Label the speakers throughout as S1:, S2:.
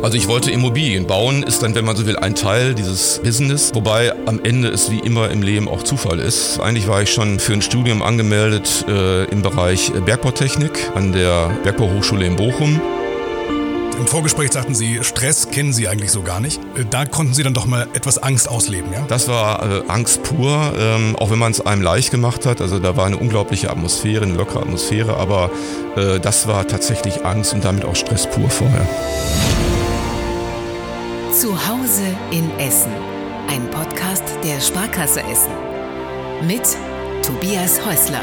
S1: Also ich wollte Immobilien bauen, ist dann, wenn man so will, ein Teil dieses Business, wobei am Ende es wie immer im Leben auch Zufall ist. Eigentlich war ich schon für ein Studium angemeldet äh, im Bereich Bergbautechnik an der Bergbauhochschule in Bochum.
S2: Im Vorgespräch sagten Sie, Stress kennen Sie eigentlich so gar nicht. Äh, da konnten Sie dann doch mal etwas Angst ausleben, ja?
S1: Das war äh, Angst pur, ähm, auch wenn man es einem leicht gemacht hat. Also da war eine unglaubliche Atmosphäre, eine lockere Atmosphäre, aber äh, das war tatsächlich Angst und damit auch Stress pur vorher.
S3: Zu Hause in Essen. Ein Podcast der Sparkasse Essen. Mit Tobias Häusler.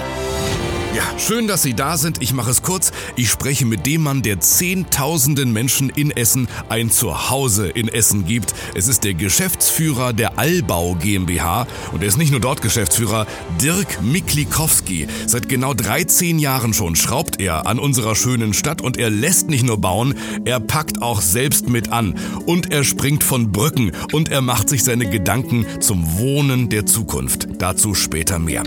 S2: Ja, schön, dass Sie da sind. Ich mache es kurz. Ich spreche mit dem Mann, der Zehntausenden Menschen in Essen ein Zuhause in Essen gibt. Es ist der Geschäftsführer der Allbau GmbH und er ist nicht nur dort Geschäftsführer. Dirk Miklikowski. Seit genau 13 Jahren schon schraubt er an unserer schönen Stadt und er lässt nicht nur bauen, er packt auch selbst mit an und er springt von Brücken und er macht sich seine Gedanken zum Wohnen der Zukunft. Dazu später mehr.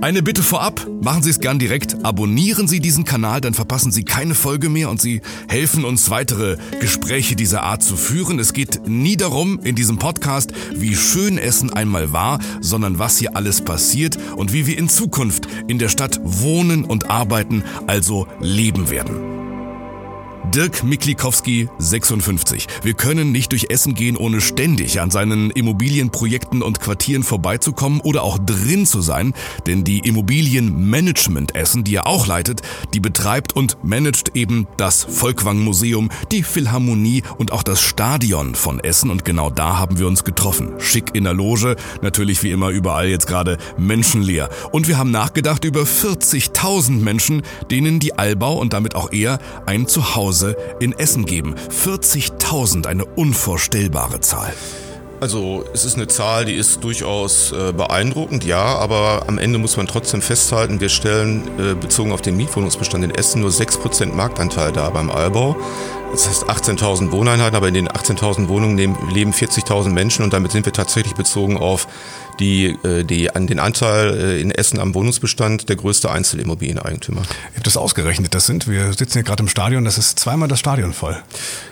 S2: Eine Bitte vorab, machen Sie es gern direkt, abonnieren Sie diesen Kanal, dann verpassen Sie keine Folge mehr und Sie helfen uns weitere Gespräche dieser Art zu führen. Es geht nie darum in diesem Podcast, wie schön Essen einmal war, sondern was hier alles passiert und wie wir in Zukunft in der Stadt wohnen und arbeiten, also leben werden. Dirk Miklikowski, 56. Wir können nicht durch Essen gehen, ohne ständig an seinen Immobilienprojekten und Quartieren vorbeizukommen oder auch drin zu sein, denn die Immobilienmanagement Essen, die er auch leitet, die betreibt und managt eben das Volkwang Museum, die Philharmonie und auch das Stadion von Essen und genau da haben wir uns getroffen. Schick in der Loge, natürlich wie immer überall jetzt gerade menschenleer. Und wir haben nachgedacht über 40.000 Menschen, denen die Allbau und damit auch er ein Zuhause Hause in Essen geben. 40.000, eine unvorstellbare Zahl.
S1: Also es ist eine Zahl, die ist durchaus äh, beeindruckend, ja, aber am Ende muss man trotzdem festhalten, wir stellen äh, bezogen auf den Mietwohnungsbestand in Essen nur 6% Marktanteil da beim Allbau. Das heißt 18.000 Wohneinheiten, aber in den 18.000 Wohnungen leben 40.000 Menschen und damit sind wir tatsächlich bezogen auf die, äh, die an den Anteil äh, in Essen am Wohnungsbestand der größte Einzelimmobilieneigentümer.
S2: Ich habe das ausgerechnet. Das sind, wir sitzen ja gerade im Stadion, das ist zweimal das Stadion voll.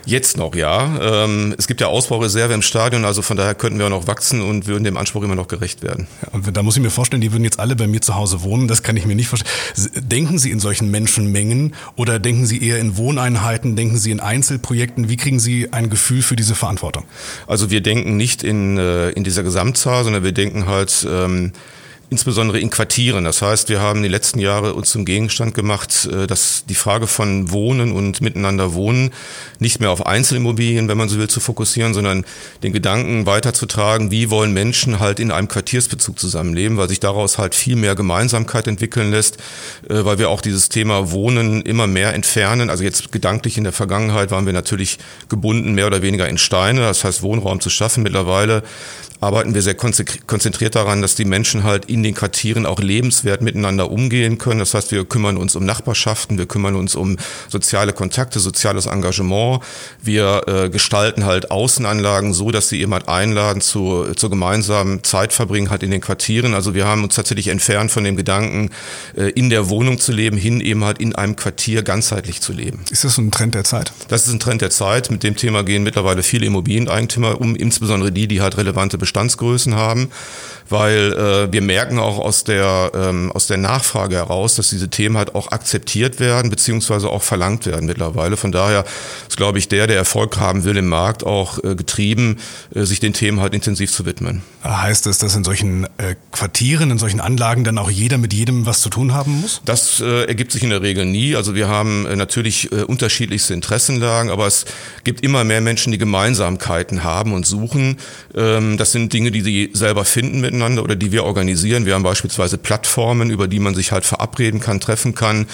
S1: Jetzt noch, ja. Ähm, es gibt ja Ausbaureserve im Stadion, also von daher könnten wir auch noch wachsen und würden dem Anspruch immer noch gerecht werden.
S2: Ja, und da muss ich mir vorstellen, die würden jetzt alle bei mir zu Hause wohnen. Das kann ich mir nicht vorstellen. Denken Sie in solchen Menschenmengen oder denken Sie eher in Wohneinheiten? Denken Sie in Einzelprojekten? Wie kriegen Sie ein Gefühl für diese Verantwortung?
S1: Also wir denken nicht in, äh, in dieser Gesamtzahl, sondern wir denken denken halt ähm, insbesondere in Quartieren. Das heißt, wir haben die letzten Jahre uns zum Gegenstand gemacht, äh, dass die Frage von Wohnen und Miteinander Wohnen nicht mehr auf Einzelimmobilien, wenn man so will, zu fokussieren, sondern den Gedanken weiterzutragen, wie wollen Menschen halt in einem Quartiersbezug zusammenleben, weil sich daraus halt viel mehr Gemeinsamkeit entwickeln lässt, äh, weil wir auch dieses Thema Wohnen immer mehr entfernen. Also jetzt gedanklich in der Vergangenheit waren wir natürlich gebunden, mehr oder weniger in Steine, das heißt Wohnraum zu schaffen. Mittlerweile arbeiten wir sehr konzentriert daran, dass die Menschen halt in den Quartieren auch lebenswert miteinander umgehen können. Das heißt, wir kümmern uns um Nachbarschaften, wir kümmern uns um soziale Kontakte, soziales Engagement. Wir äh, gestalten halt Außenanlagen so, dass sie jemand einladen zu, zur gemeinsamen Zeitverbringen halt in den Quartieren. Also wir haben uns tatsächlich entfernt von dem Gedanken, äh, in der Wohnung zu leben, hin eben halt in einem Quartier ganzheitlich zu leben.
S2: Ist das so ein Trend der Zeit?
S1: Das ist ein Trend der Zeit. Mit dem Thema gehen mittlerweile viele Immobilieneigentümer um, insbesondere die, die halt relevante Bestandsgrößen haben weil äh, wir merken auch aus der, ähm, aus der Nachfrage heraus, dass diese Themen halt auch akzeptiert werden, beziehungsweise auch verlangt werden mittlerweile. Von daher ist, glaube ich, der, der Erfolg haben will im Markt, auch äh, getrieben, äh, sich den Themen halt intensiv zu widmen.
S2: Heißt das, dass in solchen äh, Quartieren, in solchen Anlagen dann auch jeder mit jedem was zu tun haben muss?
S1: Das äh, ergibt sich in der Regel nie. Also wir haben äh, natürlich äh, unterschiedlichste Interessenlagen, aber es gibt immer mehr Menschen, die Gemeinsamkeiten haben und suchen. Ähm, das sind Dinge, die sie selber finden mit miteinander oder die wir organisieren. Wir haben beispielsweise Plattformen, über die man sich halt verabreden kann, treffen kann.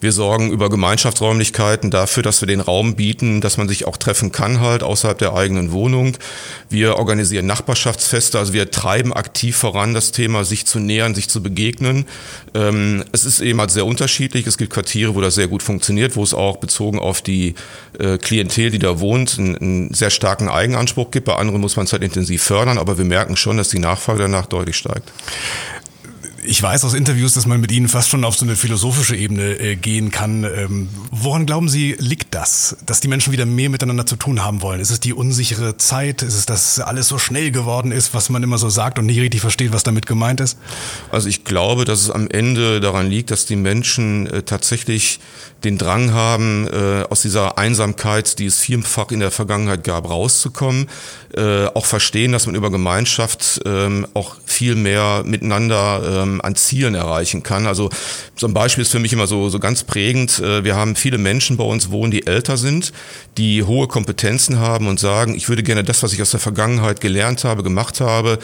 S1: Wir sorgen über Gemeinschaftsräumlichkeiten dafür, dass wir den Raum bieten, dass man sich auch treffen kann halt außerhalb der eigenen Wohnung. Wir organisieren Nachbarschaftsfeste, also wir treiben aktiv voran das Thema, sich zu nähern, sich zu begegnen. Ähm, es ist eben halt sehr unterschiedlich. Es gibt Quartiere, wo das sehr gut funktioniert, wo es auch bezogen auf die äh, Klientel, die da wohnt, einen, einen sehr starken Eigenanspruch gibt. Bei anderen muss man es halt intensiv fördern, aber wir merken schon, dass die Nachfrage danach deutlich steigt
S2: Ich weiß aus Interviews, dass man mit Ihnen fast schon auf so eine philosophische Ebene äh, gehen kann. Ähm, woran glauben Sie, liegt das, dass die Menschen wieder mehr miteinander zu tun haben wollen? Ist es die unsichere Zeit? Ist es, dass alles so schnell geworden ist, was man immer so sagt und nicht richtig versteht, was damit gemeint ist?
S1: Also ich glaube, dass es am Ende daran liegt, dass die Menschen äh, tatsächlich den Drang haben, äh, aus dieser Einsamkeit, die es vielfach in der Vergangenheit gab, rauszukommen. Äh, auch verstehen, dass man über Gemeinschaft ähm, auch viel mehr miteinander ähm, an Zielen erreichen kann. Also so ein Beispiel ist für mich immer so, so ganz prägend. Äh, wir haben viele Menschen bei uns wohnen, die älter sind, die hohe Kompetenzen haben und sagen, ich würde gerne das, was ich aus der Vergangenheit gelernt habe, gemacht habe,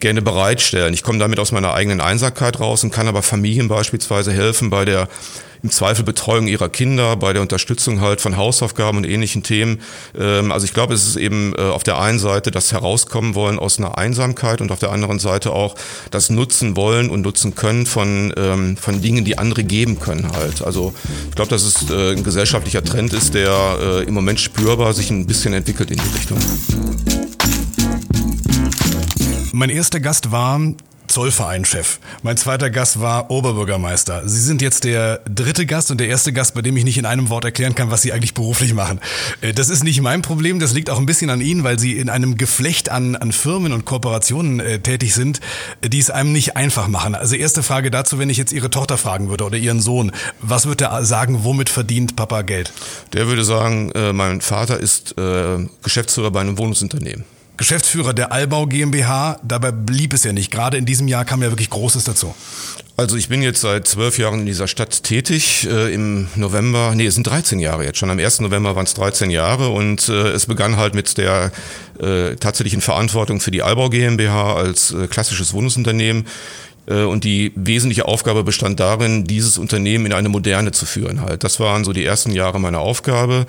S1: gerne bereitstellen. Ich komme damit aus meiner eigenen Einsamkeit raus und kann aber Familien beispielsweise helfen bei der im Zweifel Betreuung ihrer Kinder, bei der Unterstützung halt von Hausaufgaben und ähnlichen Themen. Ähm, also ich glaube, es ist eben äh, auf der einen Seite das Herauskommen wollen aus einer Einsamkeit und auf der anderen Seite auch das Nutzen wollen und nutzen können von, ähm, von Dingen, die andere geben können halt. Also ich glaube, dass es äh, ein gesellschaftlicher Trend ist, der äh, im Moment spürbar sich ein bisschen entwickelt in die Richtung.
S2: Mein erster Gast war Zollvereinchef. Mein zweiter Gast war Oberbürgermeister. Sie sind jetzt der dritte Gast und der erste Gast, bei dem ich nicht in einem Wort erklären kann, was Sie eigentlich beruflich machen. Äh, das ist nicht mein Problem, das liegt auch ein bisschen an Ihnen, weil Sie in einem Geflecht an, an Firmen und Kooperationen äh, tätig sind, die es einem nicht einfach machen. Also erste Frage dazu, wenn ich jetzt Ihre Tochter fragen würde oder Ihren Sohn, was würde er sagen, womit verdient Papa Geld?
S1: Der würde sagen, äh, mein Vater ist äh, Geschäftsführer bei einem Wohnungsunternehmen.
S2: Geschäftsführer der Allbau GmbH. Dabei blieb es ja nicht. Gerade in diesem Jahr kam ja wirklich Großes dazu.
S1: Also ich bin jetzt seit zwölf Jahren in dieser Stadt tätig. Äh, Im November, nee, es sind 13 Jahre jetzt schon. Am 1. November waren es 13 Jahre und äh, es begann halt mit der äh, tatsächlichen Verantwortung für die Allbau GmbH als äh, klassisches Wohnungsunternehmen. Äh, und die wesentliche Aufgabe bestand darin, dieses Unternehmen in eine Moderne zu führen halt. Das waren so die ersten Jahre meiner Aufgabe.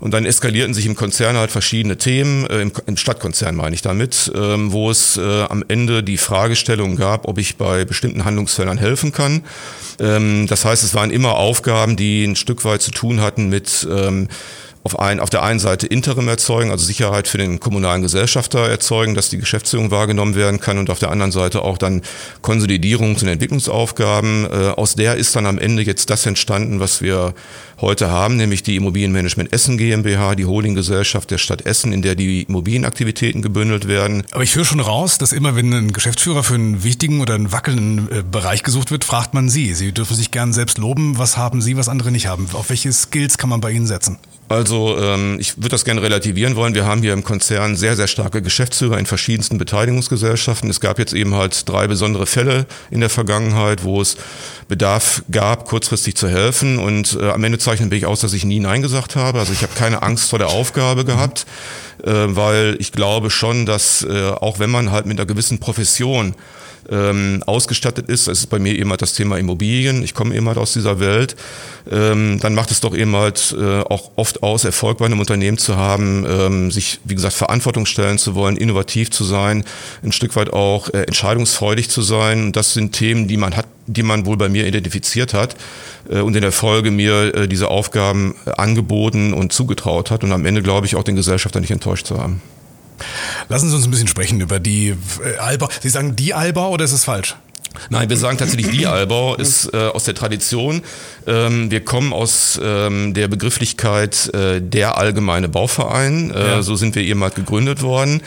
S1: Und dann eskalierten sich im Konzern halt verschiedene Themen, äh, im, Stadtkonzern meine ich damit, ähm, wo es äh, am Ende die Fragestellung gab, ob ich bei bestimmten Handlungsfeldern helfen kann. Ähm, das heißt, es waren immer Aufgaben, die ein Stück weit zu tun hatten mit ähm, auf, ein, auf der einen Seite Interim erzeugen, also Sicherheit für den kommunalen Gesellschafter erzeugen, dass die Geschäftsführung wahrgenommen werden kann und auf der anderen Seite auch dann Konsolidierungs- und Entwicklungsaufgaben. Äh, aus der ist dann am Ende jetzt das entstanden, was wir heute haben, nämlich die Immobilienmanagement Essen GmbH, die Holdinggesellschaft der Stadt Essen, in der die Immobilienaktivitäten gebündelt werden.
S2: Aber ich höre schon raus, dass immer, wenn ein Geschäftsführer für einen wichtigen oder einen wackelnden äh, Bereich gesucht wird, fragt man Sie. Sie dürfen sich gern selbst loben. Was haben Sie, was andere nicht haben? Auf welche Skills kann man bei Ihnen setzen?
S1: Also ähm, ich würde das gerne relativieren wollen. Wir haben hier im Konzern sehr, sehr starke Geschäftsführer in verschiedensten Beteiligungsgesellschaften. Es gab jetzt eben halt drei besondere Fälle in der Vergangenheit, wo es Bedarf gab, kurzfristig zu helfen. Und äh, am Ende zeichnen ich aus, dass ich nie Nein gesagt habe. Also ich habe keine Angst vor der Aufgabe gehabt, äh, weil ich glaube schon, dass äh, auch wenn man halt mit einer gewissen Profession ähm, ausgestattet ist. Das ist bei mir eben halt das Thema Immobilien. Ich komme eben halt aus dieser Welt. Ähm, dann macht es doch eben halt äh, auch oft aus, Erfolg bei einem Unternehmen zu haben, ähm, sich, wie gesagt, Verantwortung stellen zu wollen, innovativ zu sein, ein Stück weit auch äh, entscheidungsfreudig zu sein. Das sind Themen, die man hat, die man wohl bei mir identifiziert hat äh, und in der Folge mir äh, diese Aufgaben äh, angeboten und zugetraut hat und am Ende, glaube ich, auch den Gesellschafter nicht enttäuscht zu haben.
S2: Lassen Sie uns ein bisschen sprechen über die äh, Albau. Sie sagen die Albau oder ist es falsch?
S1: Nein, wir sagen tatsächlich die Albau ist äh, aus der Tradition. Ähm, wir kommen aus ähm, der Begrifflichkeit äh, der allgemeine Bauverein. Äh, ja. So sind wir ehemals gegründet worden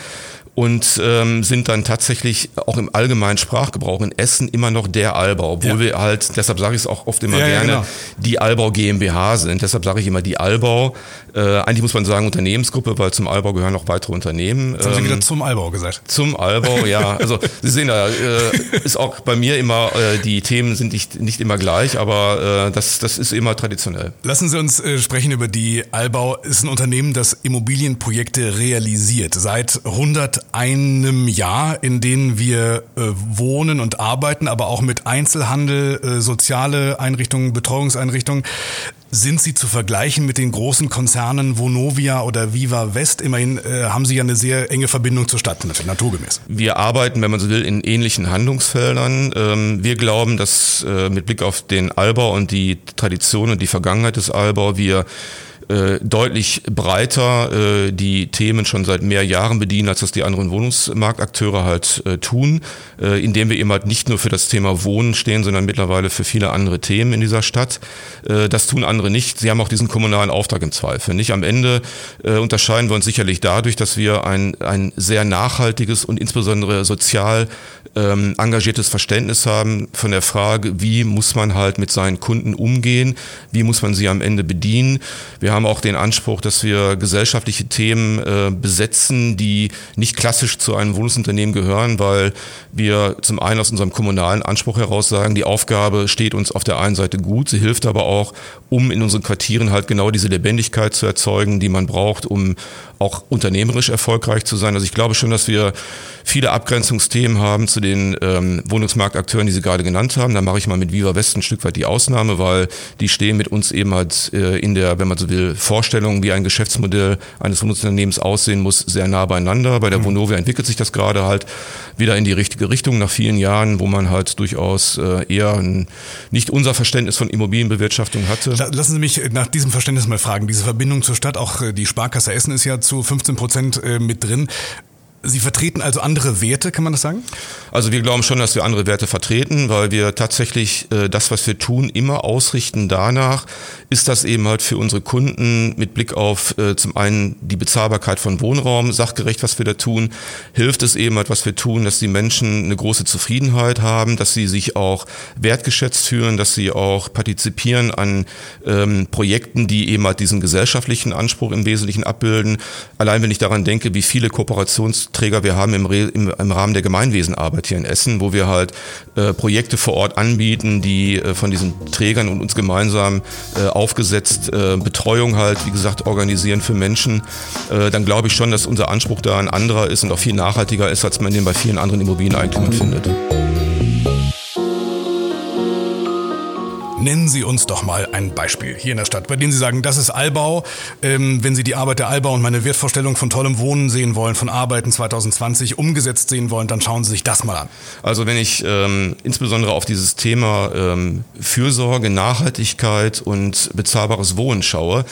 S1: und ähm, sind dann tatsächlich auch im allgemeinen Sprachgebrauch in Essen immer noch der Albau, obwohl ja. wir halt, deshalb sage ich es auch oft immer ja, gerne, ja, genau. die Albau GmbH sind. Deshalb sage ich immer die Albau. Äh, eigentlich muss man sagen Unternehmensgruppe, weil zum Albau gehören noch weitere Unternehmen.
S2: Jetzt haben Sie wieder ähm, zum Albau gesagt.
S1: Zum Albau, ja. Also Sie sehen da, äh, ist auch bei mir immer, äh, die Themen sind nicht, nicht immer gleich, aber äh, das, das ist immer traditionell.
S2: Lassen Sie uns äh, sprechen über die Albau. Ist ein Unternehmen, das Immobilienprojekte realisiert. Seit 100 einem Jahr, in denen wir äh, wohnen und arbeiten, aber auch mit Einzelhandel, äh, soziale Einrichtungen, Betreuungseinrichtungen. Sind Sie zu vergleichen mit den großen Konzernen Vonovia oder Viva West? Immerhin äh, haben Sie ja eine sehr enge Verbindung zur Stadt, naturgemäß.
S1: Wir arbeiten, wenn man so will, in ähnlichen Handlungsfeldern. Ähm, wir glauben, dass äh, mit Blick auf den Albau und die Tradition und die Vergangenheit des Albau wir äh, deutlich breiter äh, die Themen schon seit mehr Jahren bedienen, als das die anderen Wohnungsmarktakteure halt äh, tun, äh, indem wir eben halt nicht nur für das Thema Wohnen stehen, sondern mittlerweile für viele andere Themen in dieser Stadt. Äh, das tun andere nicht. Sie haben auch diesen kommunalen Auftrag im Zweifel. Nicht am Ende unterscheiden wir uns sicherlich dadurch, dass wir ein, ein sehr nachhaltiges und insbesondere sozial ähm, engagiertes Verständnis haben von der Frage, wie muss man halt mit seinen Kunden umgehen, wie muss man sie am Ende bedienen. Wir haben auch den Anspruch, dass wir gesellschaftliche Themen äh, besetzen, die nicht klassisch zu einem Wohnungsunternehmen gehören, weil wir zum einen aus unserem kommunalen Anspruch heraus sagen, die Aufgabe steht uns auf der einen Seite gut, sie hilft aber auch, um in unseren Quartieren halt genau diese Lebendigkeit zu erzeugen, die man braucht, um auch unternehmerisch erfolgreich zu sein. Also ich glaube schon, dass wir viele Abgrenzungsthemen haben zu den ähm, Wohnungsmarktakteuren, die Sie gerade genannt haben. Da mache ich mal mit Viva West ein Stück weit die Ausnahme, weil die stehen mit uns eben halt äh, in der, wenn man so will, Vorstellung, wie ein Geschäftsmodell eines Wohnungsunternehmens aussehen muss, sehr nah beieinander. Bei der mhm. Vonovia entwickelt sich das gerade halt wieder in die richtige Richtung nach vielen Jahren, wo man halt durchaus äh, eher ein, nicht unser Verständnis von Immobilienbewirtschaftung hatte.
S2: Lassen Sie mich nach diesem Verständnis mal fragen. Diese Verbindung zur Stadt, auch äh, die Sparkasse Essen ist ja zu 15 Prozent äh, mit drin. Sie vertreten also andere Werte, kann man das sagen?
S1: Also wir glauben schon, dass wir andere Werte vertreten, weil wir tatsächlich äh, das, was wir tun, immer ausrichten danach, ist das eben halt für unsere Kunden mit Blick auf äh, zum einen die Bezahlbarkeit von Wohnraum, sachgerecht, was wir da tun, hilft es eben halt, was wir tun, dass die Menschen eine große Zufriedenheit haben, dass sie sich auch wertgeschätzt fühlen, dass sie auch partizipieren an ähm, Projekten, die eben halt diesen gesellschaftlichen Anspruch im Wesentlichen abbilden. Allein wenn ich daran denke, wie viele Kooperations Träger wir haben im, im, im, Rahmen der Gemeinwesenarbeit hier in Essen, wo wir halt äh, Projekte vor Ort anbieten, die äh, von diesen Trägern und uns gemeinsam äh, aufgesetzt äh, Betreuung halt, wie gesagt, organisieren für Menschen, äh, dann glaube ich schon, dass unser Anspruch da ein anderer ist und auch viel nachhaltiger ist, als man den bei vielen anderen Immobilieneigentümern findet.
S2: Nennen Sie uns doch mal ein Beispiel hier in der Stadt, bei dem Sie sagen, das ist Allbau. Ähm, wenn Sie die Arbeit der Allbau und meine Wertvorstellung von tollem Wohnen sehen wollen, von Arbeiten 2020 umgesetzt sehen wollen, dann schauen Sie sich das mal an.
S1: Also wenn ich ähm, insbesondere auf dieses Thema ähm, Fürsorge, Nachhaltigkeit und bezahlbares Wohnen schaue,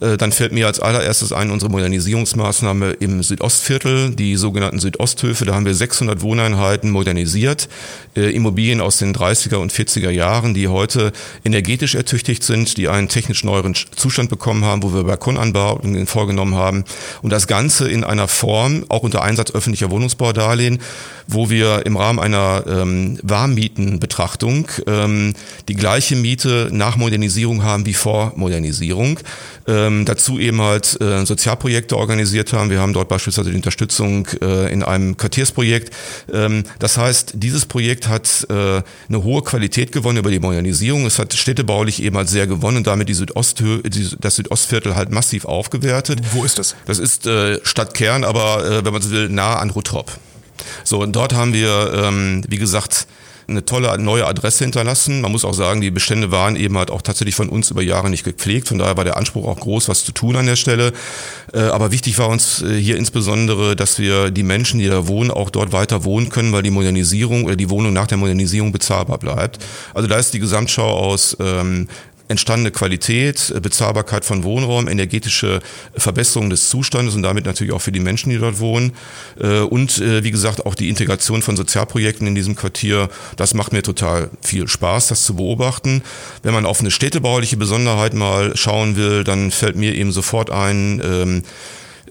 S1: äh, dann fällt mir als allererstes ein unsere Modernisierungsmaßnahme im Südostviertel, die sogenannten Südosthöfe. Da haben wir 600 Wohneinheiten modernisiert, äh, Immobilien aus den 30er und 40er Jahren, die heute energetisch ertüchtigt sind, die einen technisch neueren Zustand bekommen haben, wo wir Balkonanbauten vorgenommen haben. Und das Ganze in einer Form, auch unter Einsatz öffentlicher Wohnungsbaudarlehen, wo wir im Rahmen einer ähm, Warmmietenbetrachtung ähm, die gleiche Miete nach Modernisierung haben wie vor Modernisierung. Ähm, dazu eben halt äh, Sozialprojekte organisiert haben. Wir haben dort beispielsweise die Unterstützung äh, in einem Quartiersprojekt. Ähm, das heißt, dieses Projekt hat äh, eine hohe Qualität gewonnen über die Modernisierung. Es hat städtebaulich eben halt sehr gewonnen und damit die Südosthö die, das Südostviertel halt massiv aufgewertet.
S2: Wo ist das?
S1: Das ist äh, Stadtkern, aber äh, wenn man so will, nah an Rutrop. So, und dort haben wir, ähm, wie gesagt, eine tolle neue Adresse hinterlassen. Man muss auch sagen, die Bestände waren eben halt auch tatsächlich von uns über Jahre nicht gepflegt. Von daher war der Anspruch auch groß, was zu tun an der Stelle. Äh, aber wichtig war uns äh, hier insbesondere, dass wir die Menschen, die da wohnen, auch dort weiter wohnen können, weil die Modernisierung oder die Wohnung nach der Modernisierung bezahlbar bleibt. Also da ist die Gesamtschau aus ähm, entstandene Qualität, äh, Bezahlbarkeit von Wohnraum, energetische Verbesserung des Zustandes und damit natürlich auch für die Menschen, die dort wohnen. Äh, und äh, wie gesagt, auch die Integration von Sozialprojekten in diesem Quartier, das macht mir total viel Spaß, das zu beobachten. Wenn man auf eine städtebauliche Besonderheit mal schauen will, dann fällt mir eben sofort ein, ähm, äh,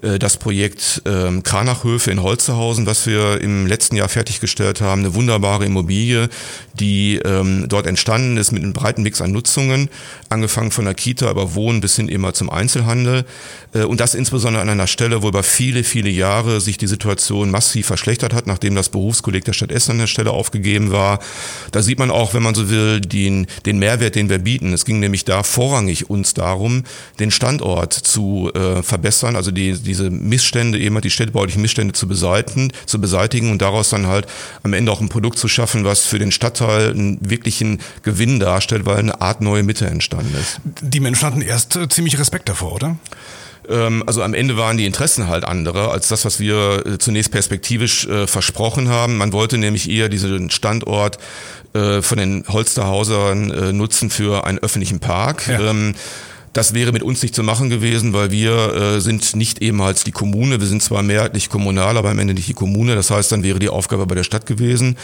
S1: das Projekt ähm, Kranachhöfe in Holzehausen, was wir im letzten Jahr fertiggestellt haben. Eine wunderbare Immobilie, die ähm, dort entstanden ist mit einem breiten Mix an Nutzungen, angefangen von der Kita über Wohnen bis hin immer zum Einzelhandel. Äh, und das insbesondere an einer Stelle, wo über viele, viele Jahre sich die Situation massiv verschlechtert hat, nachdem das Berufskolleg der Stadt Essen an der Stelle aufgegeben war. Da sieht man auch, wenn man so will, den, den Mehrwert, den wir bieten. Es ging nämlich da vorrangig uns darum, den Standort zu äh, verbessern, also die, diese Missstände, eben die städtebaulichen Missstände zu beseitigen, zu beseitigen und daraus dann halt am Ende auch ein Produkt zu schaffen, was für den Stadtteil einen wirklichen Gewinn darstellt, weil eine Art neue Mitte entstanden ist.
S2: Die Menschen hatten erst äh, ziemlich Respekt davor, oder?
S1: Ähm, also am Ende waren die Interessen halt andere als das, was wir äh, zunächst perspektivisch äh, versprochen haben. Man wollte nämlich eher diesen Standort äh, von den Holsterhausern äh, nutzen für einen öffentlichen Park. Ja. Ähm, Das wäre mit uns nicht zu machen gewesen, weil wir äh, sind nicht ehemals die Kommune. Wir sind zwar mehrheitlich kommunal, aber am Ende nicht die Kommune. Das heißt, dann wäre die Aufgabe bei der Stadt gewesen.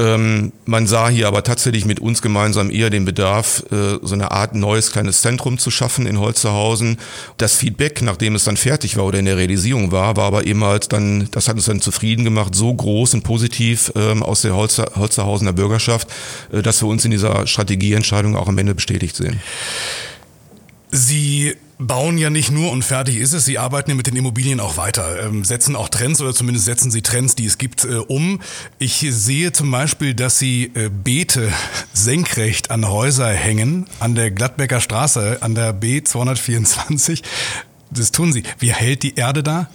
S1: Ähm, man sah hier aber tatsächlich mit uns gemeinsam eher den Bedarf, äh, so eine Art neues kleines Zentrum zu schaffen in Holzerhausen. Das Feedback, nachdem es dann fertig war oder in der Realisierung war, war aber eben halt dann, das hat uns dann zufrieden gemacht, so groß und positiv ähm, aus der Holzer, Holzerhausener Bürgerschaft, äh, dass wir uns in dieser Strategieentscheidung auch am Ende bestätigt sehen.
S2: Sie bauen ja nicht nur und fertig ist es, Sie arbeiten ja mit den Immobilien auch weiter, ähm, setzen auch Trends oder zumindest setzen Sie Trends, die es gibt, äh, um. Ich sehe zum Beispiel, dass Sie äh, Beete senkrecht an Häuser hängen, an der Gladbecker Straße, an der B224. Das tun Sie. Wie hält die Erde da?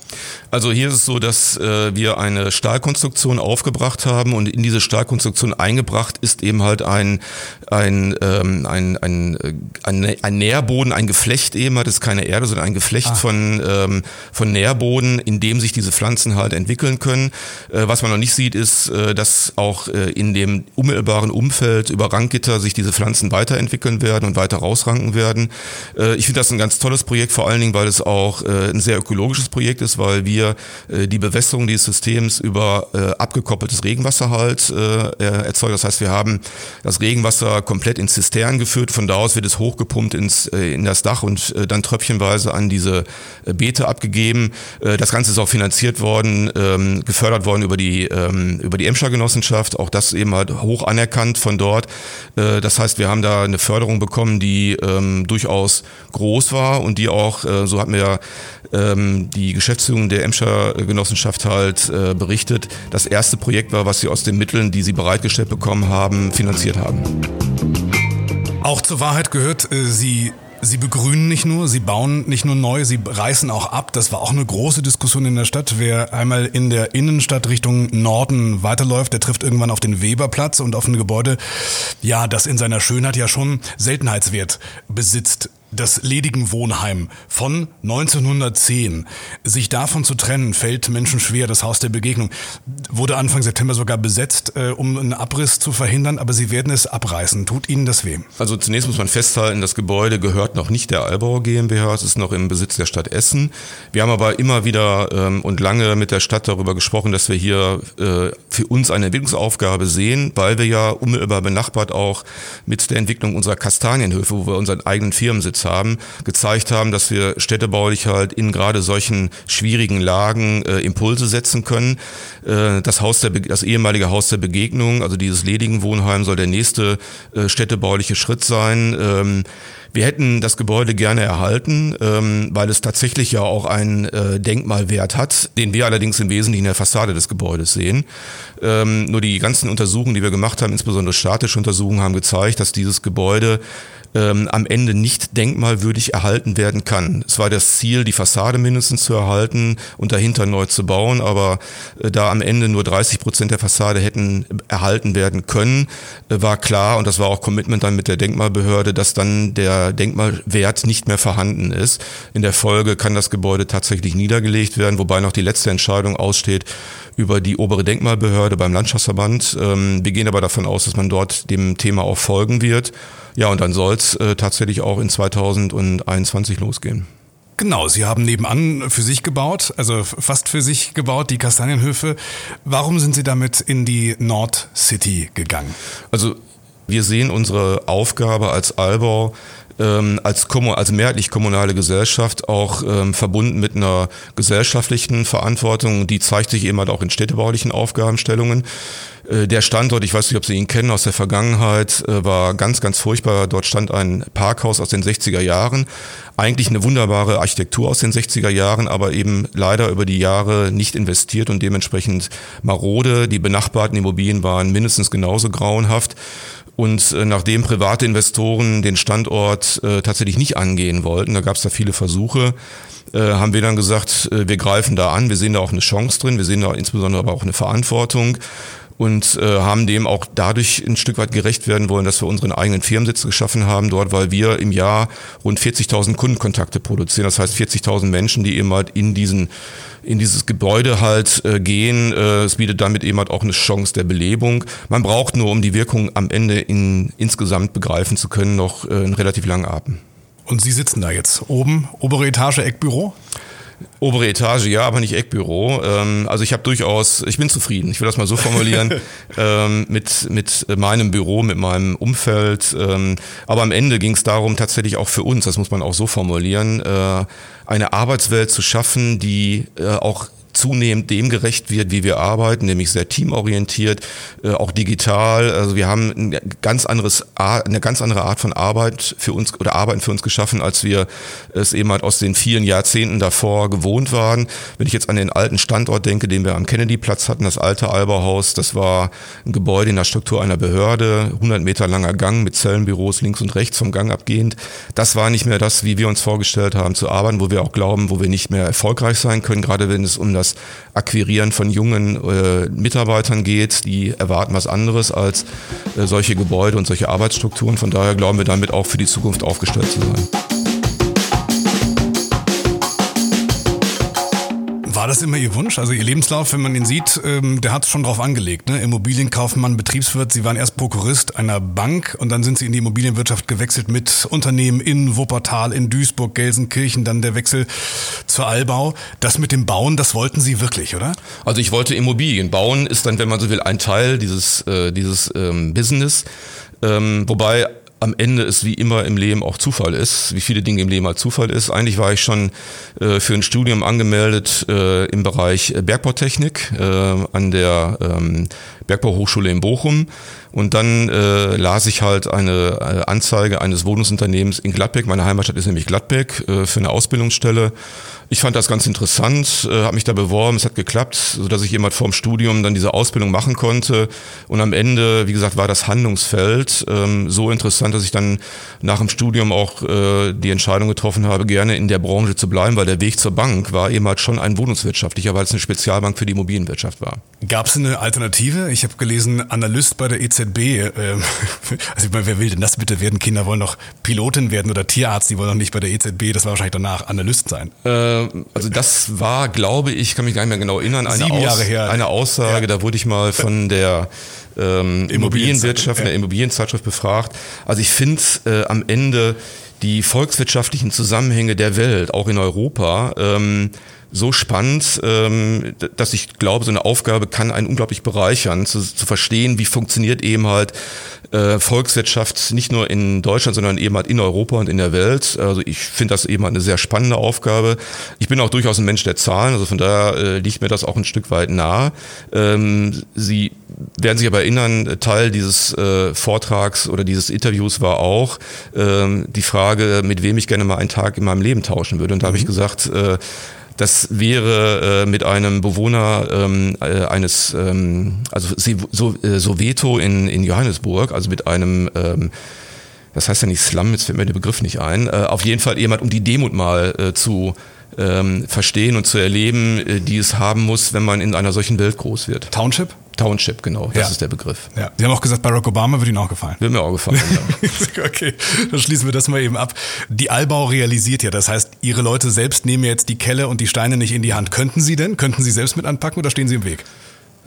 S1: Also hier ist es so, dass äh, wir eine Stahlkonstruktion aufgebracht haben und in diese Stahlkonstruktion eingebracht ist eben halt ein, ein, ähm, ein, ein, äh, ein, ein Nährboden, ein Geflecht eben halt, das ist keine Erde, sondern ein Geflecht ah. von, ähm, von Nährboden, in dem sich diese Pflanzen halt entwickeln können. Äh, was man noch nicht sieht, ist, äh, dass auch äh, in dem unmittelbaren Umfeld über Ranggitter sich diese Pflanzen weiterentwickeln werden und weiter rausranken werden. Äh, ich finde das ein ganz tolles Projekt, vor allen Dingen, weil es auch äh, ein sehr ökologisches Projekt ist, weil wir äh, die Bewässerung dieses Systems über äh, abgekoppeltes Regenwasser halt erzeugen. Das heißt, wir haben das Regenwasser komplett in Zisternen geführt. Von da aus wird es hochgepumpt ins, in das Dach und dann tröpfchenweise an diese Beete abgegeben. das Ganze ist auch finanziert worden, ähm, gefördert worden über die, ähm, über die Emscher Genossenschaft. Auch das eben halt hoch anerkannt von dort. das heißt, wir haben da eine Förderung bekommen, die ähm, durchaus groß war und die auch, so hat mir ähm, die Geschäftsführung der Emscher Genossenschaft halt äh, berichtet, das erste Projekt war, was sie aus den Mitteln, die sie bereitgestellt bekommen haben, finanziert haben.
S2: Auch zur Wahrheit gehört, äh, Sie Sie begrünen nicht nur, sie bauen nicht nur neu, sie reißen auch ab. Das war auch eine große Diskussion in der Stadt. Wer einmal in der Innenstadt Richtung Norden weiterläuft, der trifft irgendwann auf den Weberplatz und auf ein Gebäude, ja, das in seiner Schönheit ja schon Seltenheitswert besitzt das ledigen Wohnheim von 1910. Sich davon zu trennen, fällt Menschen schwer. Das Haus der Begegnung wurde Anfang September sogar besetzt, äh, um einen Abriss zu verhindern, aber sie werden es abreißen. Tut Ihnen das weh?
S1: Also zunächst muss man festhalten, das Gebäude gehört noch nicht der Albauer GmbH, es ist noch im Besitz der Stadt Essen. Wir haben aber immer wieder ähm, und lange mit der Stadt darüber gesprochen, dass wir hier äh, für uns eine Entwicklungsaufgabe sehen, weil wir ja unmittelbar benachbart auch mit der Entwicklung unserer Kastanienhöfe, wo wir unseren eigenen Firmensitz haben, gezeigt haben, dass wir städtebaulich halt in gerade solchen schwierigen Lagen äh, Impulse setzen können. Äh, das Haus der, das ehemalige Haus der Begegnung, also dieses ledigen Wohnheim, soll der nächste äh, städtebauliche Schritt sein. Ähm, wir hätten das Gebäude gerne erhalten, ähm, weil es tatsächlich ja auch einen äh, Denkmalwert hat, den wir allerdings im Wesentlichen in der Fassade des Gebäudes sehen. Ähm, nur die ganzen Untersuchungen, die wir gemacht haben, insbesondere statische Untersuchungen, haben gezeigt, dass dieses Gebäude ähm, am Ende nicht denkmalwürdig erhalten werden kann. Es war das Ziel, die Fassade mindestens zu erhalten und dahinter neu zu bauen, aber äh, da am Ende nur 30 Prozent der Fassade hätten erhalten werden können, äh, war klar und das war auch Commitment dann mit der Denkmalbehörde, dass dann der Denkmalwert nicht mehr vorhanden ist. In der Folge kann das Gebäude tatsächlich niedergelegt werden, wobei noch die letzte Entscheidung aussteht über die obere Denkmalbehörde beim Landschaftsverband. Ähm, wir gehen aber davon aus, dass man dort dem Thema auch folgen wird. Ja, und dann soll es äh, tatsächlich auch in 2021 losgehen.
S2: Genau, Sie haben nebenan für sich gebaut, also fast für sich gebaut, die Kastanienhöfe. Warum sind Sie damit in die Nord City gegangen?
S1: Also wir sehen unsere Aufgabe als Albau ähm, als, als mehrheitlich kommunale Gesellschaft auch ähm, verbunden mit einer gesellschaftlichen Verantwortung. Die zeigt sich eben halt auch in städtebaulichen Aufgabenstellungen. Äh, der Standort, ich weiß nicht, ob Sie ihn kennen aus der Vergangenheit, äh, war ganz, ganz furchtbar. Dort stand ein Parkhaus aus den 60er Jahren. Eigentlich eine wunderbare Architektur aus den 60er Jahren, aber eben leider über die Jahre nicht investiert und dementsprechend marode. Die benachbarten Immobilien waren mindestens genauso grauenhaft. Und äh, nachdem private Investoren den Standort äh, tatsächlich nicht angehen wollten, da gab es da viele Versuche, äh, haben wir dann gesagt, äh, wir greifen da an, wir sehen da auch eine Chance drin, wir sehen da insbesondere aber auch eine Verantwortung und äh, haben dem auch dadurch ein Stück weit gerecht werden wollen, dass wir unseren eigenen Firmensitz geschaffen haben dort, weil wir im Jahr rund 40.000 Kundenkontakte produzieren. Das heißt 40.000 Menschen, die eben halt in diesen in dieses Gebäude halt äh, gehen. Äh, es bietet damit eben halt auch eine Chance der Belebung. Man braucht nur, um die Wirkung am Ende in, insgesamt begreifen zu können, noch äh, einen relativ langen Atem.
S2: Und Sie sitzen da jetzt oben, obere Etage, Eckbüro?
S1: Obere Etage, ja, aber nicht Eckbüro. Ähm, also ich habe durchaus, ich bin zufrieden, ich will das mal so formulieren, ähm, mit, mit meinem Büro, mit meinem Umfeld. Ähm, aber am Ende ging es darum, tatsächlich auch für uns, das muss man auch so formulieren, äh, eine Arbeitswelt zu schaffen, die äh, auch zunehmend dem gerecht wird, wie wir arbeiten, nämlich sehr teamorientiert, äh, auch digital. Also wir haben ein ganz anderes, eine ganz andere Art von Arbeit für uns oder Arbeiten für uns geschaffen, als wir es eben halt aus den vielen Jahrzehnten davor gewohnt waren. Wenn ich jetzt an den alten Standort denke, den wir am Kennedy-Platz hatten, das alte Albauhaus, das war ein Gebäude in der Struktur einer Behörde, 100 Meter langer Gang mit Zellenbüros links und rechts vom Gang abgehend. Das war nicht mehr das, wie wir uns vorgestellt haben zu arbeiten, wo wir auch glauben, wo wir nicht mehr erfolgreich sein können, gerade wenn es um das das Akquirieren von jungen äh, Mitarbeitern geht. Die erwarten was anderes als äh, solche Gebäude und solche Arbeitsstrukturen. Von daher glauben wir damit auch für die Zukunft aufgestellt zu sein.
S2: War das immer Ihr Wunsch? Also Ihr Lebenslauf, wenn man ihn sieht, ähm, der hat es schon drauf angelegt. Ne? Immobilienkaufmann, Betriebswirt, Sie waren erst Prokurist einer Bank und dann sind Sie in die Immobilienwirtschaft gewechselt mit Unternehmen in Wuppertal, in Duisburg, Gelsenkirchen, dann der Wechsel zur Allbau. Das mit dem Bauen, das wollten Sie wirklich, oder?
S1: Also ich wollte Immobilien bauen, ist dann, wenn man so will, ein Teil dieses, äh, dieses ähm, Business. Ähm, wobei am Ende es wie immer im Leben auch Zufall ist, wie viele Dinge im Leben halt Zufall ist. Eigentlich war ich schon äh, für ein Studium angemeldet äh, im Bereich Bergbautechnik äh, an der ähm, Bergbauhochschule in Bochum und dann äh, las ich halt eine äh, Anzeige eines Wohnungsunternehmens in Gladbeck, meine Heimatstadt ist nämlich Gladbeck, äh, für eine Ausbildungsstelle. Ich fand das ganz interessant, äh, habe mich da beworben, es hat geklappt, sodass ich jemand vorm Studium dann diese Ausbildung machen konnte. Und am Ende, wie gesagt, war das Handlungsfeld ähm, so interessant, dass ich dann nach dem Studium auch äh, die Entscheidung getroffen habe, gerne in der Branche zu bleiben, weil der Weg zur Bank war eben halt schon ein wohnungswirtschaftlicher, weil es eine Spezialbank für die Immobilienwirtschaft war.
S2: Gab es eine Alternative? Ich habe gelesen, Analyst bei der EZB. Äh, also ich meine, wer will denn das bitte werden? Kinder wollen doch Pilotin werden oder Tierarzt, die wollen doch nicht bei der EZB, das war wahrscheinlich danach Analyst sein.
S1: Äh, also das war, glaube ich, kann mich gar nicht mehr genau erinnern, eine, Aus, eine Aussage, ja. da wurde ich mal von der ähm, Immobilienwirtschaft, ja. der Immobilienzeitschrift befragt. Also ich finde äh, am Ende die volkswirtschaftlichen Zusammenhänge der Welt, auch in Europa, ähm, so spannend, ähm, dass ich glaube, so eine Aufgabe kann einen unglaublich bereichern, zu, zu verstehen, wie funktioniert eben halt äh, Volkswirtschaft nicht nur in Deutschland, sondern eben halt in Europa und in der Welt. Also ich finde das eben halt eine sehr spannende Aufgabe. Ich bin auch durchaus ein Mensch der Zahlen, also von daher äh, liegt mir das auch ein Stück weit nahe. Ähm, Sie werden sich aber erinnern, Teil dieses äh, Vortrags oder dieses Interviews war auch ähm, die Frage, mit wem ich gerne mal einen Tag in meinem Leben tauschen würde. Und da mhm. habe ich gesagt, äh, das wäre äh, mit einem Bewohner ähm, äh, eines, ähm, also so, äh, Soweto in, in Johannesburg, also mit einem ähm, das heißt ja nicht Slum, jetzt fällt mir der Begriff nicht ein. Äh, auf jeden Fall jemand, um die Demut mal äh, zu ähm, verstehen und zu erleben, äh, die es haben muss, wenn man in einer solchen Welt groß wird.
S2: Township?
S1: Township, genau, das ja. ist der Begriff.
S2: Ja. Sie haben auch gesagt, Barack Obama würde Ihnen auch gefallen.
S1: Würde mir auch gefallen,
S2: ja. okay, dann schließen wir das mal eben ab. Die Allbau realisiert ja, das heißt, Ihre Leute selbst nehmen jetzt die Kelle und die Steine nicht in die Hand. Könnten Sie denn? Könnten Sie selbst mit anpacken oder stehen Sie im Weg?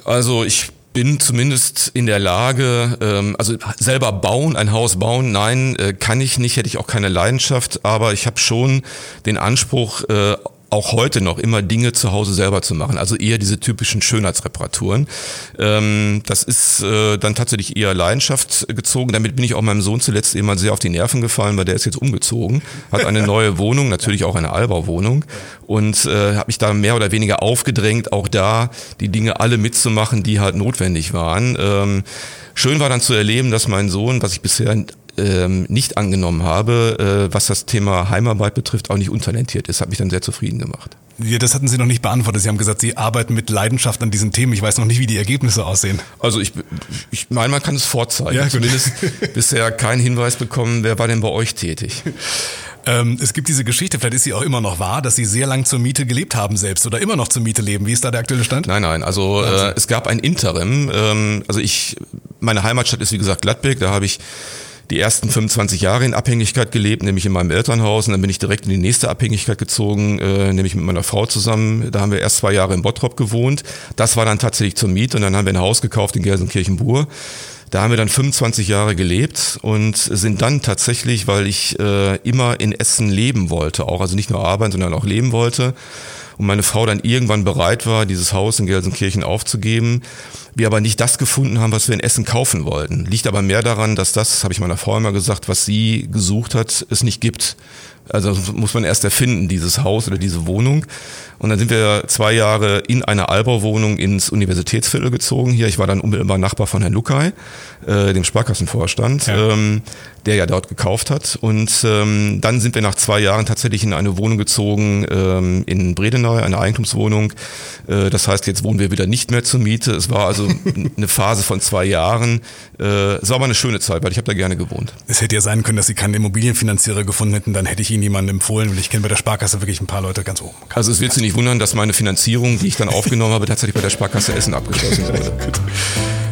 S1: Also ich bin zumindest in der Lage, ähm, also selber bauen, ein Haus bauen, nein, äh, kann ich nicht, hätte ich auch keine Leidenschaft, aber ich habe schon den Anspruch, äh, auch heute noch immer Dinge zu Hause selber zu machen. Also eher diese typischen Schönheitsreparaturen. Ähm, das ist äh, dann tatsächlich eher Leidenschaft gezogen. Damit bin ich auch meinem Sohn zuletzt immer sehr auf die Nerven gefallen, weil der ist jetzt umgezogen, hat eine neue Wohnung, natürlich auch eine Albauwohnung und äh, habe mich da mehr oder weniger aufgedrängt, auch da die Dinge alle mitzumachen, die halt notwendig waren. Ähm, schön war dann zu erleben, dass mein Sohn, was ich bisher ähm, nicht angenommen habe, äh, was das Thema Heimarbeit betrifft, auch nicht untalentiert ist. Hat mich dann sehr zufrieden gemacht.
S2: Ja, das hatten Sie noch nicht beantwortet. Sie haben gesagt, Sie arbeiten mit Leidenschaft an diesen Themen. Ich weiß noch nicht, wie die Ergebnisse aussehen.
S1: Also ich, ich meine, man kann es vorzeigen. Ja, Zumindest bisher keinen Hinweis bekommen, wer war denn bei euch tätig?
S2: Ähm, es gibt diese Geschichte, vielleicht ist sie auch immer noch wahr, dass Sie sehr lang zur Miete gelebt haben selbst oder immer noch zur Miete leben. Wie ist da der aktuelle Stand?
S1: Nein, nein. Also äh, es gab ein Interim. Ähm, also ich, meine Heimatstadt ist wie gesagt Gladbeck. Da habe ich die ersten 25 Jahre in Abhängigkeit gelebt, nämlich in meinem Elternhaus. Und dann bin ich direkt in die nächste Abhängigkeit gezogen, äh, nämlich mit meiner Frau zusammen. Da haben wir erst zwei Jahre in Bottrop gewohnt. Das war dann tatsächlich zur Miete und dann haben wir ein Haus gekauft in Gelsenkirchen-Bur. Da haben wir dann 25 Jahre gelebt und sind dann tatsächlich, weil ich äh, immer in Essen leben wollte, auch also nicht nur arbeiten, sondern auch leben wollte, und meine Frau dann irgendwann bereit war, dieses Haus in Gelsenkirchen aufzugeben. Wir aber nicht das gefunden haben, was wir in Essen kaufen wollten. Liegt aber mehr daran, dass das, habe ich meiner Frau immer gesagt, was sie gesucht hat, es nicht gibt. Also muss man erst erfinden, dieses Haus oder diese Wohnung. Und dann sind wir zwei Jahre in einer Albauwohnung ins Universitätsviertel gezogen. Hier, ich war dann unmittelbar Nachbar von Herrn Lukai, äh, dem Sparkassenvorstand, ja. ähm, der ja dort gekauft hat. Und ähm, dann sind wir nach zwei Jahren tatsächlich in eine Wohnung gezogen ähm, in Bredeney, eine Eigentumswohnung. Äh, das heißt, jetzt wohnen wir wieder nicht mehr zur Miete. Es war also eine Phase von zwei Jahren. Äh, es war aber eine schöne Zeit, weil ich habe da gerne gewohnt.
S2: Es hätte ja sein können, dass Sie keinen Immobilienfinanzierer gefunden hätten, dann hätte ich Ihnen jemanden empfohlen. Und ich kenne bei der Sparkasse wirklich ein paar Leute ganz oben.
S1: Also es wird Sie nicht wundern, dass meine Finanzierung, die ich dann aufgenommen habe, tatsächlich bei der Sparkasse Essen abgeschlossen wurde.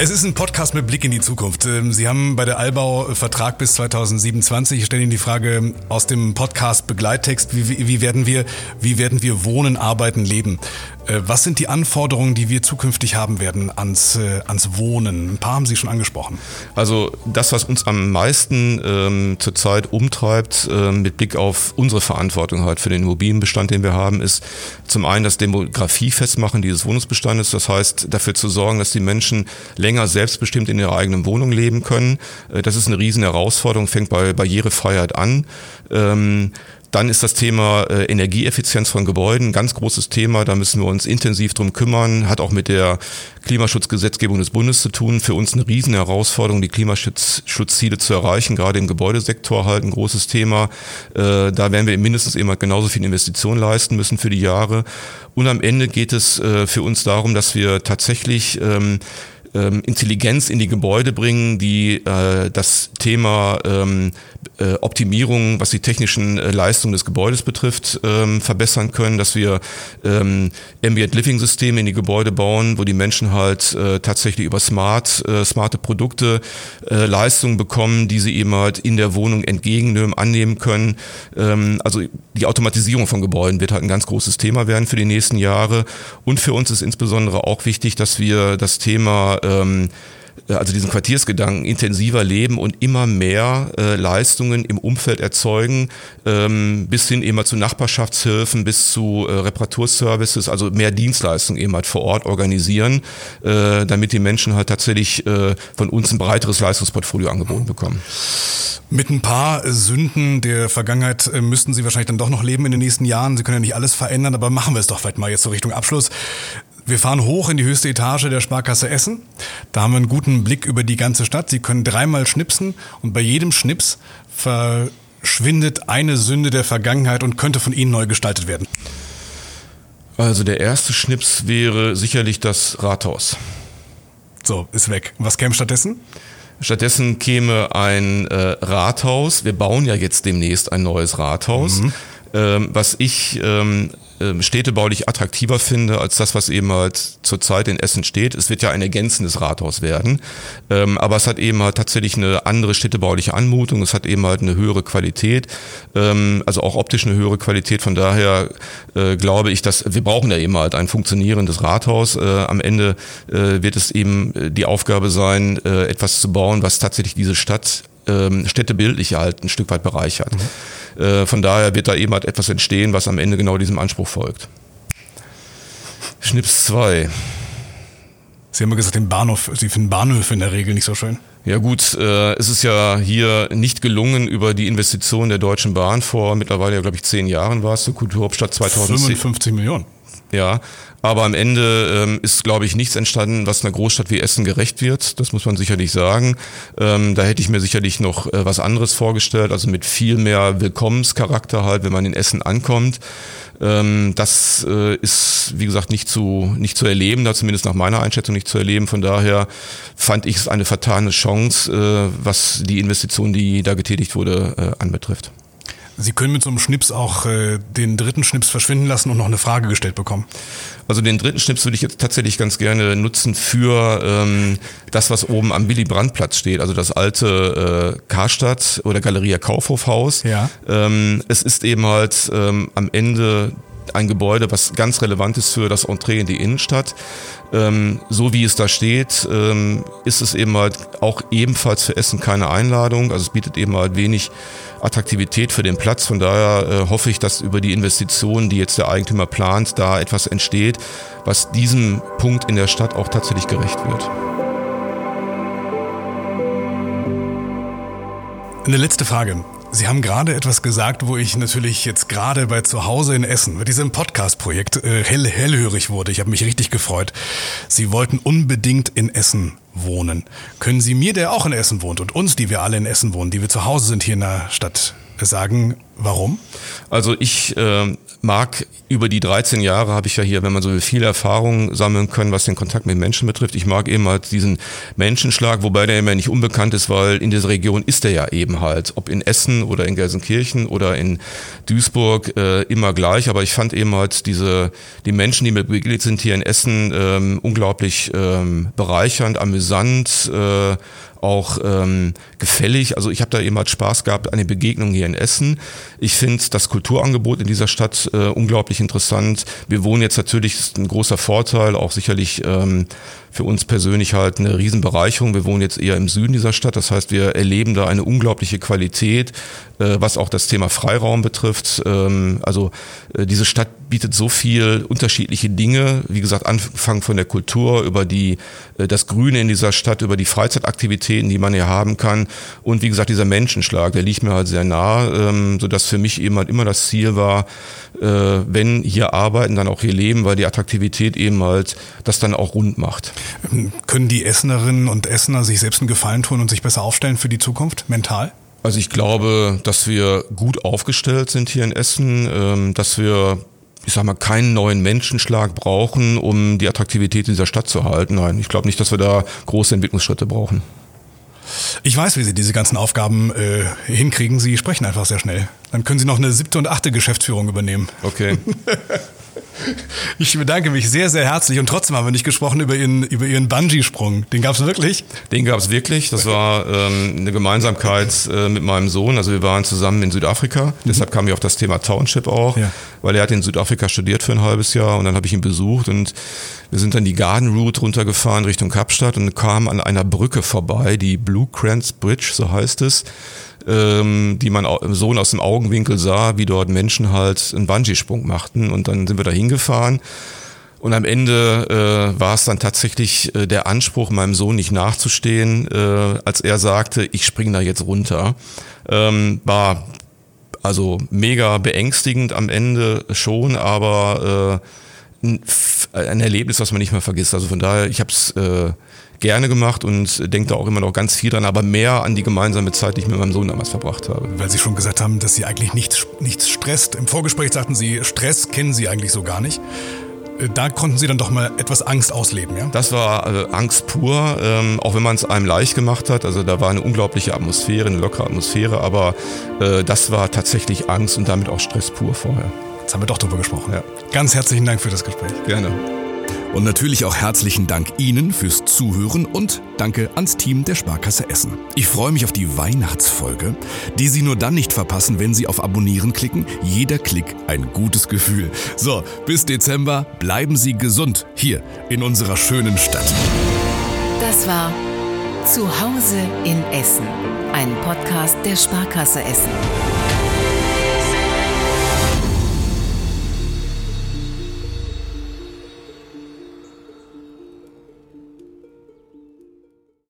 S2: Es ist ein Podcast mit Blick in die Zukunft. Ähm, Sie haben bei der Allbau Vertrag bis 2027. Ich stelle Ihnen die Frage aus dem Podcast Begleittext. Wie, wie, werden wir, wie werden wir wohnen, arbeiten, leben? Äh, was sind die Anforderungen, die wir zukünftig haben werden ans, äh, ans Wohnen? Ein paar haben Sie schon angesprochen.
S1: Also das, was uns am meisten ähm, zurzeit umtreibt, äh, mit Blick auf unsere Verantwortung halt für den Immobilienbestand, den wir haben, ist zum einen das Demografie festmachen dieses Wohnungsbestandes. Das heißt, dafür zu sorgen, dass die Menschen länger selbstbestimmt in ihrer eigenen Wohnung leben können. Äh, das ist eine riesen Herausforderung, fängt bei Barrierefreiheit an. Ähm, dann ist das Thema äh, Energieeffizienz von Gebäuden ein ganz großes Thema. Da müssen wir uns intensiv drum kümmern. Hat auch mit der Klimaschutzgesetzgebung des Bundes zu tun. Für uns eine riesen Herausforderung, die Klimaschutzziele zu erreichen. Gerade im Gebäudesektor halt ein großes Thema. Äh, da werden wir mindestens halt genauso viel Investitionen leisten müssen für die Jahre. Und am Ende geht es äh, für uns darum, dass wir tatsächlich ähm, ähm, Intelligenz in die Gebäude bringen, die äh, das Thema ähm, äh, Optimierung, was die technischen äh, Leistungen des Gebäudes betrifft, ähm, verbessern können, dass wir ähm, Ambient Living Systeme in die Gebäude bauen, wo die Menschen halt äh, tatsächlich über smart, äh, smarte Produkte Leistungen bekommen, die sie eben halt in der Wohnung entgegennehmen, annehmen können. Ähm, also die Automatisierung von Gebäuden wird halt ein ganz großes Thema werden für die nächsten Jahre. Und für uns ist insbesondere auch wichtig, dass wir das Thema ähm, äh, also diesen Quartiersgedanken intensiver leben und immer mehr äh, Leistungen im Umfeld erzeugen, ähm, bis hin eben zu Nachbarschaftshilfen, bis zu äh, Reparaturservices, also mehr Dienstleistungen eben halt vor Ort organisieren, äh, damit die Menschen halt tatsächlich äh, von uns ein breiteres Leistungsportfolio angeboten bekommen.
S2: Mit ein paar Sünden der Vergangenheit äh, müssten Sie wahrscheinlich dann doch noch leben in den nächsten Jahren. Sie können ja nicht alles verändern, aber machen wir es doch vielleicht mal jetzt so Richtung Abschluss. Wir fahren hoch in die höchste Etage der Sparkasse Essen. Da haben wir einen guten Blick über die ganze Stadt. Sie können dreimal schnipsen und bei jedem Schnips verschwindet eine Sünde der Vergangenheit und könnte von Ihnen neu gestaltet werden.
S1: Also der erste Schnips wäre sicherlich das Rathaus.
S2: So, ist weg. Was käme stattdessen?
S1: Stattdessen käme ein äh, Rathaus. Wir bauen ja jetzt demnächst ein neues Rathaus. Mhm. Ähm, was ich ähm, ähm, städtebaulich attraktiver finde als das, was eben halt zurzeit in Essen steht. Es wird ja ein ergänzendes Rathaus werden, ähm, aber es hat eben halt tatsächlich eine andere städtebauliche Anmutung, es hat eben halt eine höhere Qualität, ähm, also auch optisch eine höhere Qualität. Von daher äh, glaube ich, dass wir brauchen ja eben halt ein funktionierendes Rathaus. Äh, am Ende äh, wird es eben die Aufgabe sein, etwas zu bauen, was tatsächlich diese Stadt städtebildlich halt ein Stück weit bereichert. Mhm. Äh, von daher wird da eben halt etwas entstehen, was am Ende genau diesem Anspruch folgt. Schnips 2.
S2: Sie haben ja gesagt, den Bahnhof, Sie finden Bahnhöfe in der Regel nicht so schön.
S1: Ja gut, äh, es ist ja hier nicht gelungen über die Investition der Deutschen Bahn vor mittlerweile, ja, glaube ich, zehn Jahren war es, zur Kulturhauptstadt 2010.
S2: 55 Millionen.
S1: Ja, aber am Ende ähm, ist, glaube ich, nichts entstanden, was einer Großstadt wie Essen gerecht wird. Das muss man sicherlich sagen. Ähm, da hätte ich mir sicherlich noch äh, was anderes vorgestellt, also mit viel mehr Willkommenscharakter halt, wenn man in Essen ankommt. Ähm, das äh, ist, wie gesagt, nicht zu, nicht zu erleben, da zumindest nach meiner Einschätzung nicht zu erleben. Von daher fand ich es eine vertane Chance, äh, was die Investition, die da getätigt wurde, äh, anbetrifft.
S2: Sie können mit so einem Schnips auch äh, den dritten Schnips verschwinden lassen und noch eine Frage gestellt bekommen.
S1: Also den dritten Schnips würde ich jetzt tatsächlich ganz gerne nutzen für ähm, das, was oben am Willy Brandt Platz steht, also das alte äh, Karstadt oder Galeria Kaufhofhaus.
S2: Ja.
S1: Ähm, es ist eben halt ähm, am Ende ein Gebäude, was ganz relevant ist für das Entree in die Innenstadt. Ähm, so wie es da steht, ähm, ist es eben halt auch ebenfalls für Essen keine Einladung. Also es bietet eben halt wenig Attraktivität für den Platz. Von daher äh, hoffe ich, dass über die Investitionen, die jetzt der Eigentümer plant, da etwas entsteht, was diesem Punkt in der Stadt auch tatsächlich gerecht wird.
S2: Eine letzte Frage. Sie haben gerade etwas gesagt, wo ich natürlich jetzt gerade bei Zuhause in Essen mit diesem Podcast-Projekt äh, hell, hellhörig wurde. Ich habe mich richtig gefreut. Sie wollten unbedingt in Essen wohnen. Können Sie mir, der auch in Essen wohnt und uns, die wir alle in Essen wohnen, die wir zu Hause sind hier in der Stadt, sagen, warum?
S1: Also ich äh, mag über die 13 Jahre habe ich ja hier, wenn man so viel Erfahrung sammeln können, was den Kontakt mit Menschen betrifft. Ich mag eben halt diesen Menschenschlag, wobei der immer nicht unbekannt ist, weil in dieser Region ist der ja eben halt, ob in Essen oder in Gelsenkirchen oder in Duisburg äh, immer gleich. Aber ich fand eben halt diese die Menschen, die mir begegnet sind hier in Essen, ähm, unglaublich ähm, bereichernd, amüsant. Äh, auch ähm, gefällig. Also ich habe da eben halt Spaß gehabt an den Begegnungen hier in Essen. Ich finde das Kulturangebot in dieser Stadt äh, unglaublich interessant. Wir wohnen jetzt natürlich, ist ein großer Vorteil, auch sicherlich ähm, für uns persönlich halt eine Riesenbereicherung. Wir wohnen jetzt eher im Süden dieser Stadt, das heißt, wir erleben da eine unglaubliche Qualität, äh, was auch das Thema Freiraum betrifft. Ähm, also äh, diese Stadt bietet so viel unterschiedliche Dinge, wie gesagt, angefangen von der Kultur über die äh, das Grüne in dieser Stadt, über die Freizeitaktivitäten, die man hier haben kann und wie gesagt dieser Menschenschlag, der liegt mir halt sehr nah, ähm, so dass für mich eben halt immer das Ziel war, wenn hier arbeiten, dann auch hier leben, weil die Attraktivität eben halt das dann auch rund macht.
S2: Können die Essenerinnen und Essener sich selbst einen Gefallen tun und sich besser aufstellen für die Zukunft, mental?
S1: Also ich glaube, dass wir gut aufgestellt sind hier in Essen, ähm, dass wir ich sag mal, keinen neuen Menschenschlag brauchen, um die Attraktivität dieser Stadt zu halten. Nein, ich glaube nicht, dass wir da große Entwicklungsschritte brauchen.
S2: Ich weiß, wie Sie diese ganzen Aufgaben äh, hinkriegen. Sie sprechen einfach sehr schnell. Dann können Sie noch eine siebte und achte Geschäftsführung übernehmen.
S1: Okay.
S2: Ich bedanke mich sehr, sehr herzlich. Und trotzdem haben wir nicht gesprochen über Ihren, über Ihren Bungee-Sprung. Den gab es wirklich?
S1: Den gab es wirklich. Das war ähm, eine Gemeinsamkeit äh, mit meinem Sohn. Also wir waren zusammen in Südafrika. Mhm. Deshalb kam ich auf das Thema Township auch, ja. weil er hat in Südafrika studiert für ein halbes Jahr und dann habe ich ihn besucht und wir sind dann die Garden Route runtergefahren Richtung Kapstadt und kamen an einer Brücke vorbei, die Blue Crans Bridge, so heißt es ähm, die mein Sohn aus dem Augenwinkel sah, wie dort Menschen halt einen Bungee-Sprung machten. Und dann sind wir da hingefahren. Und am Ende äh, war es dann tatsächlich äh, der Anspruch, meinem Sohn nicht nachzustehen, äh, als er sagte, ich springe da jetzt runter. Ähm, war also mega beängstigend am Ende schon, aber äh, ein, ein Erlebnis, was man nicht mehr vergisst. Also von daher, ich habe es äh, gerne gemacht und denke da auch immer noch ganz viel dran, aber mehr an die gemeinsame Zeit, die ich mit meinem Sohn damals verbracht habe.
S2: Weil Sie schon gesagt haben, dass Sie eigentlich nichts, nichts stresst. Im Vorgespräch sagten Sie, Stress kennen Sie eigentlich so gar nicht. Äh, da konnten Sie dann doch mal etwas Angst ausleben, ja?
S1: Das war äh, Angst pur, ähm, auch wenn man es einem leicht gemacht hat. Also da war eine unglaubliche Atmosphäre, eine lockere Atmosphäre, aber äh, das war tatsächlich Angst und damit auch Stress pur vorher.
S2: Jetzt haben wir doch drüber gesprochen. Ja. Ganz herzlichen Dank für das Gespräch.
S1: Gerne.
S4: Und natürlich auch herzlichen Dank Ihnen fürs Zuhören und danke ans Team der Sparkasse Essen. Ich freue mich auf die Weihnachtsfolge, die Sie nur dann nicht verpassen, wenn Sie auf Abonnieren klicken. Jeder Klick ein gutes Gefühl. So, bis Dezember bleiben Sie gesund hier in unserer schönen Stadt.
S3: Das war Zuhause in Essen, ein Podcast der Sparkasse Essen.